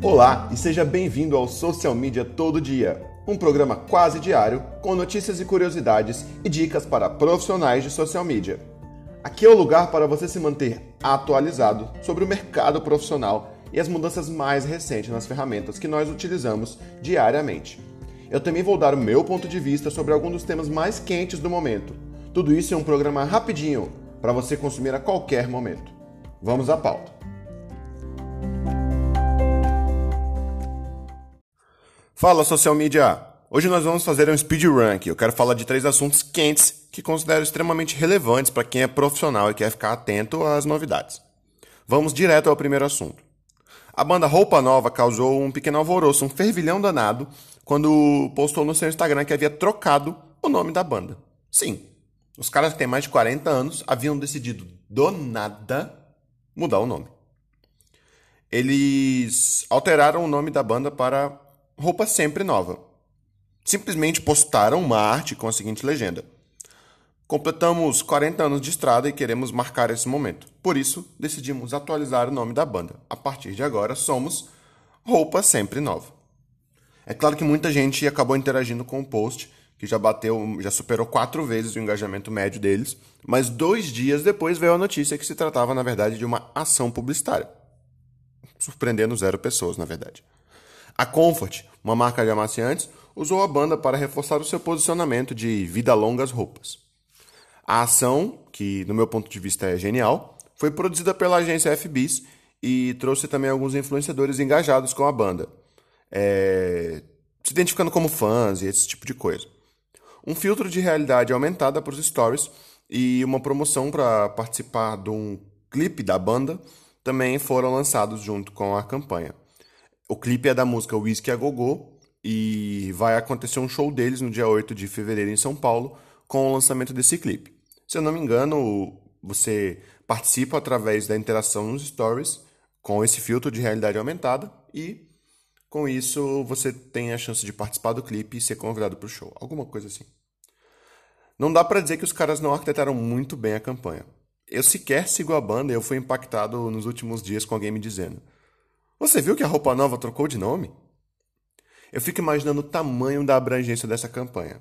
Olá e seja bem-vindo ao Social Media Todo Dia, um programa quase diário com notícias e curiosidades e dicas para profissionais de social media. Aqui é o lugar para você se manter atualizado sobre o mercado profissional e as mudanças mais recentes nas ferramentas que nós utilizamos diariamente. Eu também vou dar o meu ponto de vista sobre alguns dos temas mais quentes do momento. Tudo isso em um programa rapidinho para você consumir a qualquer momento. Vamos à pauta. Fala social media! Hoje nós vamos fazer um speed rank. Eu quero falar de três assuntos quentes que considero extremamente relevantes para quem é profissional e quer ficar atento às novidades. Vamos direto ao primeiro assunto. A banda Roupa Nova causou um pequeno alvoroço, um fervilhão danado, quando postou no seu Instagram que havia trocado o nome da banda. Sim, os caras que têm mais de 40 anos haviam decidido do nada mudar o nome. Eles alteraram o nome da banda para roupa sempre nova. Simplesmente postaram uma arte com a seguinte legenda: Completamos 40 anos de estrada e queremos marcar esse momento. Por isso, decidimos atualizar o nome da banda. A partir de agora, somos Roupa Sempre Nova. É claro que muita gente acabou interagindo com o post, que já bateu, já superou quatro vezes o engajamento médio deles, mas dois dias depois veio a notícia que se tratava, na verdade, de uma ação publicitária. Surpreendendo zero pessoas, na verdade. A Comfort, uma marca de amaciantes, usou a banda para reforçar o seu posicionamento de vida longas roupas. A ação, que no meu ponto de vista é genial, foi produzida pela agência FBIS e trouxe também alguns influenciadores engajados com a banda, é, se identificando como fãs e esse tipo de coisa. Um filtro de realidade aumentada para os stories e uma promoção para participar de um clipe da banda também foram lançados junto com a campanha. O clipe é da música Whisky a Gogô e vai acontecer um show deles no dia 8 de fevereiro em São Paulo com o lançamento desse clipe. Se eu não me engano, você participa através da interação nos stories com esse filtro de realidade aumentada e com isso você tem a chance de participar do clipe e ser convidado para o show, alguma coisa assim. Não dá para dizer que os caras não arquitetaram muito bem a campanha. Eu sequer sigo a banda e eu fui impactado nos últimos dias com alguém me dizendo: você viu que a roupa nova trocou de nome? Eu fico imaginando o tamanho da abrangência dessa campanha.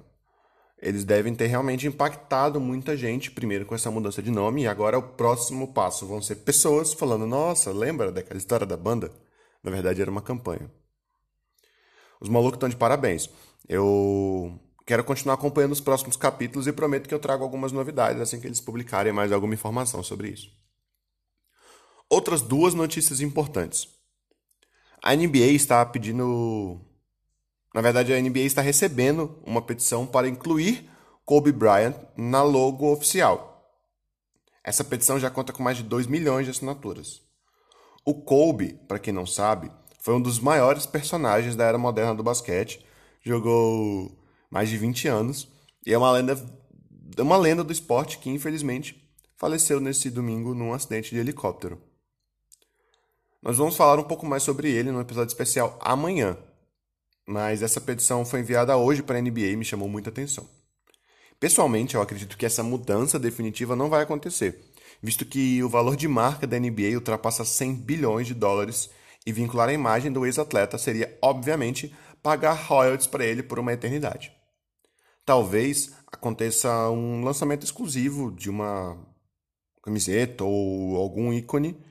Eles devem ter realmente impactado muita gente, primeiro com essa mudança de nome, e agora o próximo passo vão ser pessoas falando: Nossa, lembra daquela história da banda? Na verdade, era uma campanha. Os malucos estão de parabéns. Eu quero continuar acompanhando os próximos capítulos e prometo que eu trago algumas novidades assim que eles publicarem mais alguma informação sobre isso. Outras duas notícias importantes. A NBA está pedindo. Na verdade, a NBA está recebendo uma petição para incluir Kobe Bryant na logo oficial. Essa petição já conta com mais de 2 milhões de assinaturas. O Kobe, para quem não sabe, foi um dos maiores personagens da era moderna do basquete, jogou mais de 20 anos e é uma lenda, uma lenda do esporte que infelizmente faleceu nesse domingo num acidente de helicóptero. Nós vamos falar um pouco mais sobre ele no episódio especial amanhã. Mas essa petição foi enviada hoje para a NBA e me chamou muita atenção. Pessoalmente, eu acredito que essa mudança definitiva não vai acontecer, visto que o valor de marca da NBA ultrapassa 100 bilhões de dólares e vincular a imagem do ex-atleta seria, obviamente, pagar royalties para ele por uma eternidade. Talvez aconteça um lançamento exclusivo de uma camiseta ou algum ícone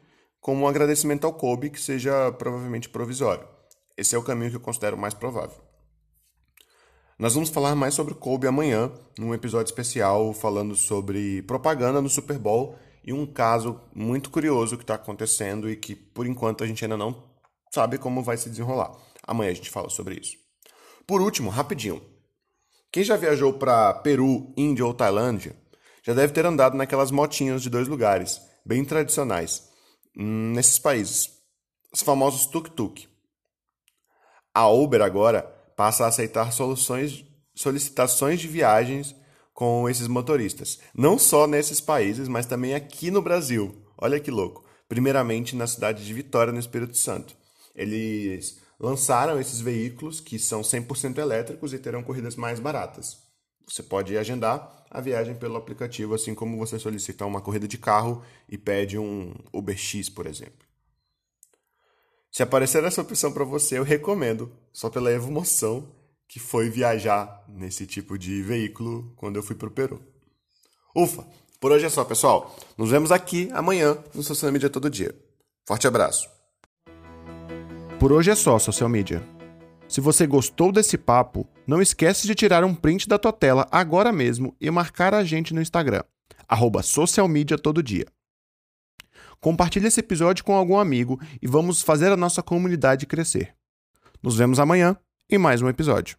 como um agradecimento ao Kobe que seja provavelmente provisório. Esse é o caminho que eu considero mais provável. Nós vamos falar mais sobre Kobe amanhã, num episódio especial falando sobre propaganda no Super Bowl e um caso muito curioso que está acontecendo e que, por enquanto, a gente ainda não sabe como vai se desenrolar. Amanhã a gente fala sobre isso. Por último, rapidinho. Quem já viajou para Peru, Índia ou Tailândia já deve ter andado naquelas motinhas de dois lugares, bem tradicionais nesses países, os famosos tuk-tuk. A Uber agora passa a aceitar soluções, solicitações de viagens com esses motoristas, não só nesses países, mas também aqui no Brasil. Olha que louco. Primeiramente na cidade de Vitória, no Espírito Santo. Eles lançaram esses veículos que são 100% elétricos e terão corridas mais baratas. Você pode agendar a viagem pelo aplicativo, assim como você solicita uma corrida de carro e pede um Uber X, por exemplo. Se aparecer essa opção para você, eu recomendo, só pela emoção que foi viajar nesse tipo de veículo quando eu fui pro Peru. Ufa! Por hoje é só, pessoal. Nos vemos aqui amanhã no Social Media Todo Dia. Forte abraço. Por hoje é só, Social Media. Se você gostou desse papo, não esquece de tirar um print da tua tela agora mesmo e marcar a gente no Instagram, arroba Todo Dia. Compartilhe esse episódio com algum amigo e vamos fazer a nossa comunidade crescer. Nos vemos amanhã em mais um episódio.